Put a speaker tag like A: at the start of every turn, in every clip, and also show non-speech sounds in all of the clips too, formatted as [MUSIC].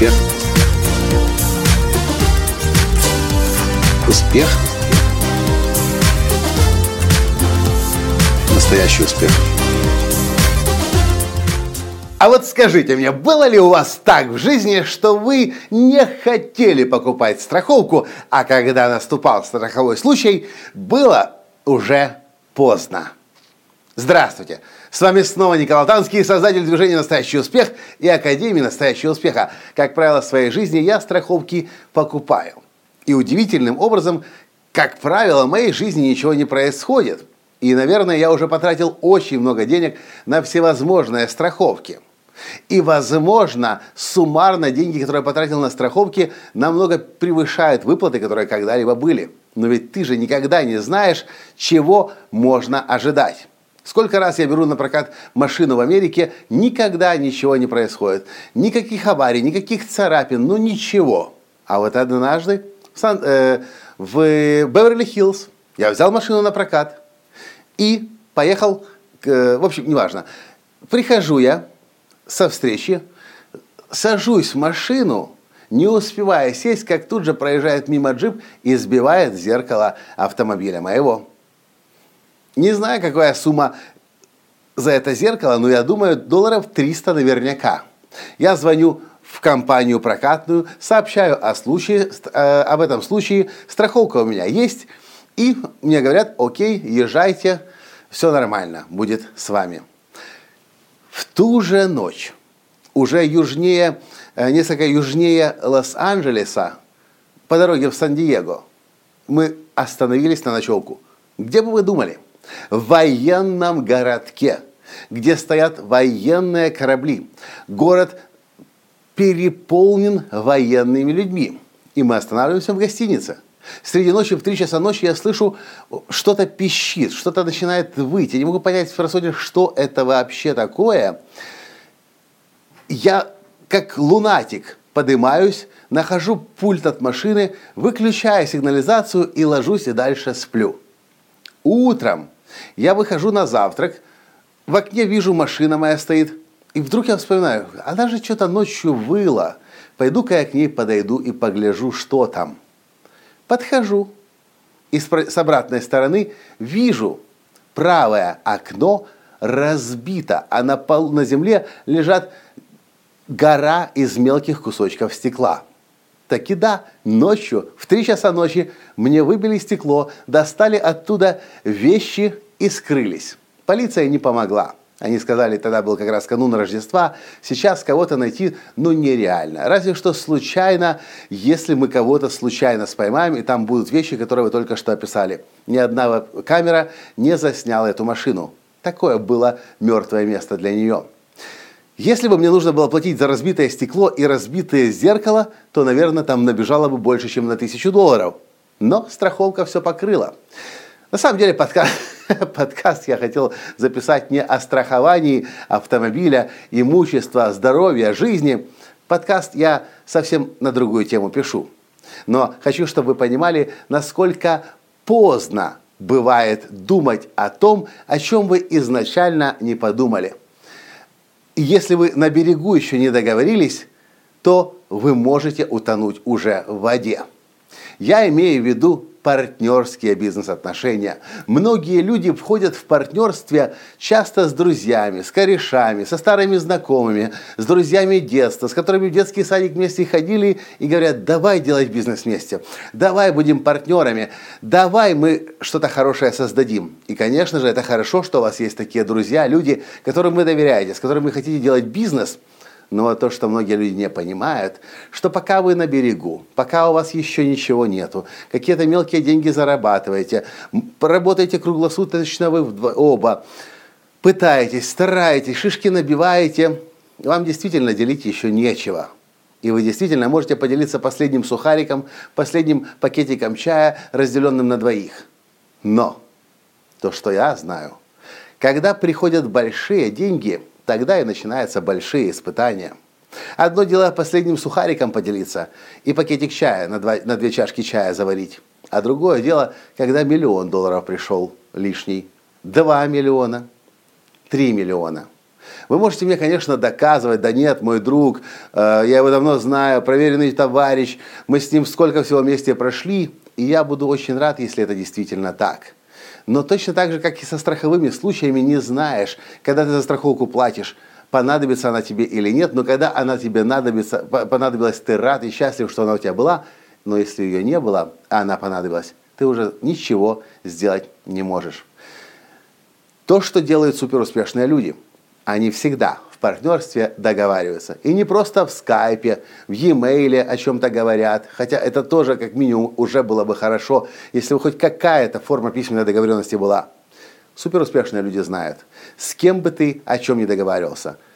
A: Успех. Успех. Настоящий успех.
B: А вот скажите мне, было ли у вас так в жизни, что вы не хотели покупать страховку, а когда наступал страховой случай, было уже поздно? Здравствуйте! С вами снова Николай Танский, создатель движения «Настоящий успех» и Академии «Настоящего успеха». Как правило, в своей жизни я страховки покупаю. И удивительным образом, как правило, в моей жизни ничего не происходит. И, наверное, я уже потратил очень много денег на всевозможные страховки – и, возможно, суммарно деньги, которые я потратил на страховки, намного превышают выплаты, которые когда-либо были. Но ведь ты же никогда не знаешь, чего можно ожидать. Сколько раз я беру на прокат машину в Америке, никогда ничего не происходит. Никаких аварий, никаких царапин, ну ничего. А вот однажды в, Сан, э, в Беверли-Хиллз я взял машину на прокат и поехал, к, в общем, неважно. Прихожу я со встречи, сажусь в машину, не успевая сесть, как тут же проезжает мимо джип и сбивает зеркало автомобиля моего. Не знаю, какая сумма за это зеркало, но я думаю, долларов 300 наверняка. Я звоню в компанию прокатную, сообщаю о случае, э, об этом случае, страховка у меня есть, и мне говорят, окей, езжайте, все нормально, будет с вами. В ту же ночь, уже южнее, э, несколько южнее Лос-Анджелеса, по дороге в Сан-Диего, мы остановились на ночевку. Где бы вы думали? В военном городке, где стоят военные корабли. Город переполнен военными людьми. И мы останавливаемся в гостинице – Среди ночи, в 3 часа ночи я слышу, что-то пищит, что-то начинает выть. Я не могу понять в рассуде, что это вообще такое. Я, как лунатик, поднимаюсь, нахожу пульт от машины, выключаю сигнализацию и ложусь и дальше сплю. Утром я выхожу на завтрак, в окне вижу, машина моя стоит, и вдруг я вспоминаю, она же что-то ночью выла. Пойду-ка я к ней подойду и погляжу, что там. Подхожу и с обратной стороны вижу правое окно разбито, а на, пол, на земле лежат гора из мелких кусочков стекла. Так и да, ночью, в 3 часа ночи, мне выбили стекло, достали оттуда вещи и скрылись. Полиция не помогла. Они сказали, тогда был как раз канун Рождества, сейчас кого-то найти, ну, нереально. Разве что случайно, если мы кого-то случайно споймаем, и там будут вещи, которые вы только что описали. Ни одна камера не засняла эту машину. Такое было мертвое место для нее. Если бы мне нужно было платить за разбитое стекло и разбитое зеркало, то, наверное, там набежало бы больше, чем на тысячу долларов. Но страховка все покрыла. На самом деле подкаст, [LAUGHS] подкаст я хотел записать не о страховании автомобиля, имущества, здоровья, жизни. Подкаст я совсем на другую тему пишу. Но хочу, чтобы вы понимали, насколько поздно бывает думать о том, о чем вы изначально не подумали. И если вы на берегу еще не договорились, то вы можете утонуть уже в воде. Я имею в виду партнерские бизнес-отношения. Многие люди входят в партнерстве часто с друзьями, с корешами, со старыми знакомыми, с друзьями детства, с которыми в детский садик вместе ходили и говорят, давай делать бизнес вместе, давай будем партнерами, давай мы что-то хорошее создадим. И, конечно же, это хорошо, что у вас есть такие друзья, люди, которым вы доверяете, с которыми вы хотите делать бизнес – но то, что многие люди не понимают, что пока вы на берегу, пока у вас еще ничего нету, какие-то мелкие деньги зарабатываете, работаете круглосуточно вы оба, пытаетесь, стараетесь, шишки набиваете, вам действительно делить еще нечего. И вы действительно можете поделиться последним сухариком, последним пакетиком чая, разделенным на двоих. Но то, что я знаю, когда приходят большие деньги – Тогда и начинаются большие испытания. Одно дело последним сухариком поделиться и пакетик чая на, два, на две чашки чая заварить. А другое дело, когда миллион долларов пришел лишний, два миллиона, три миллиона. Вы можете мне, конечно, доказывать, да нет, мой друг, э, я его давно знаю, проверенный товарищ, мы с ним сколько всего вместе прошли, и я буду очень рад, если это действительно так. Но точно так же, как и со страховыми случаями, не знаешь, когда ты за страховку платишь, понадобится она тебе или нет, но когда она тебе надобится, понадобилась, ты рад и счастлив, что она у тебя была, но если ее не было, а она понадобилась, ты уже ничего сделать не можешь. То, что делают суперуспешные люди, они всегда партнерстве договариваются. И не просто в скайпе, в e-mail о чем-то говорят, хотя это тоже как минимум уже было бы хорошо, если бы хоть какая-то форма письменной договоренности была. Суперуспешные люди знают, с кем бы ты о чем не договаривался –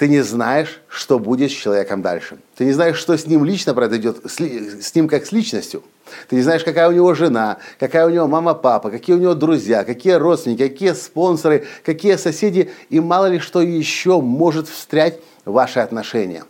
B: ты не знаешь, что будет с человеком дальше. Ты не знаешь, что с ним лично произойдет, с, с ним как с личностью. Ты не знаешь, какая у него жена, какая у него мама, папа, какие у него друзья, какие родственники, какие спонсоры, какие соседи и мало ли что еще может встрять ваши отношения.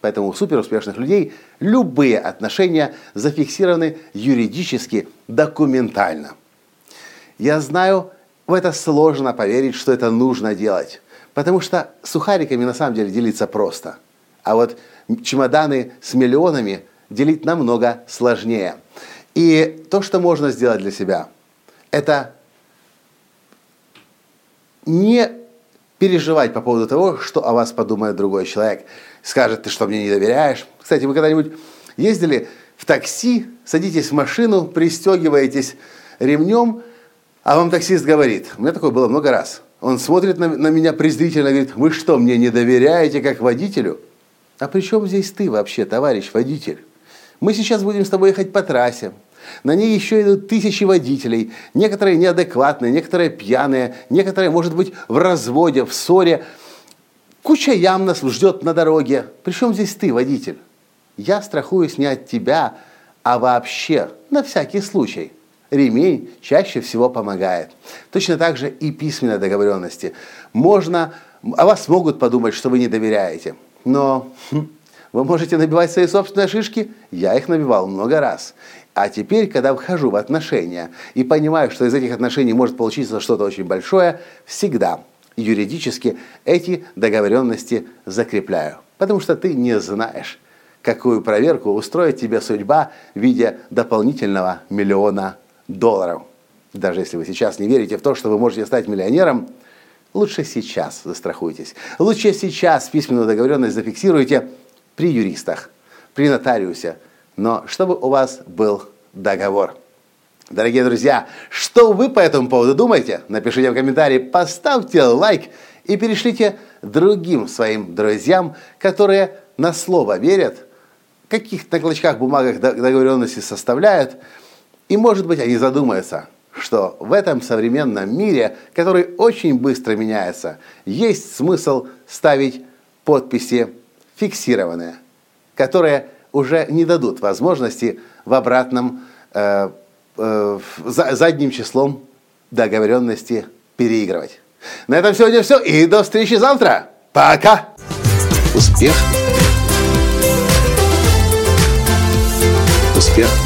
B: Поэтому у суперуспешных людей любые отношения зафиксированы юридически, документально. Я знаю, в это сложно поверить, что это нужно делать. Потому что сухариками на самом деле делиться просто. А вот чемоданы с миллионами делить намного сложнее. И то, что можно сделать для себя, это не переживать по поводу того, что о вас подумает другой человек. Скажет, ты что, мне не доверяешь? Кстати, вы когда-нибудь ездили в такси, садитесь в машину, пристегиваетесь ремнем, а вам таксист говорит, у меня такое было много раз – он смотрит на, на меня презрительно и говорит, вы что, мне не доверяете как водителю? А при чем здесь ты вообще, товарищ водитель? Мы сейчас будем с тобой ехать по трассе. На ней еще идут тысячи водителей. Некоторые неадекватные, некоторые пьяные, некоторые, может быть, в разводе, в ссоре. Куча ям нас ждет на дороге. Причем здесь ты, водитель? Я страхуюсь не от тебя, а вообще, на всякий случай ремень чаще всего помогает. Точно так же и письменной договоренности. Можно, о вас могут подумать, что вы не доверяете, но хм, вы можете набивать свои собственные шишки, я их набивал много раз. А теперь, когда вхожу в отношения и понимаю, что из этих отношений может получиться что-то очень большое, всегда юридически эти договоренности закрепляю. Потому что ты не знаешь, какую проверку устроит тебе судьба в виде дополнительного миллиона долларов. Даже если вы сейчас не верите в то, что вы можете стать миллионером, лучше сейчас застрахуйтесь. Лучше сейчас письменную договоренность зафиксируйте при юристах, при нотариусе, но чтобы у вас был договор. Дорогие друзья, что вы по этому поводу думаете? Напишите в комментарии, поставьте лайк и перешлите другим своим друзьям, которые на слово верят, каких на клочках бумагах договоренности составляют, и, может быть, они задумаются, что в этом современном мире, который очень быстро меняется, есть смысл ставить подписи фиксированные, которые уже не дадут возможности в обратном э, э, задним числом договоренности переигрывать. На этом сегодня все и до встречи завтра. Пока! Успех! Успех!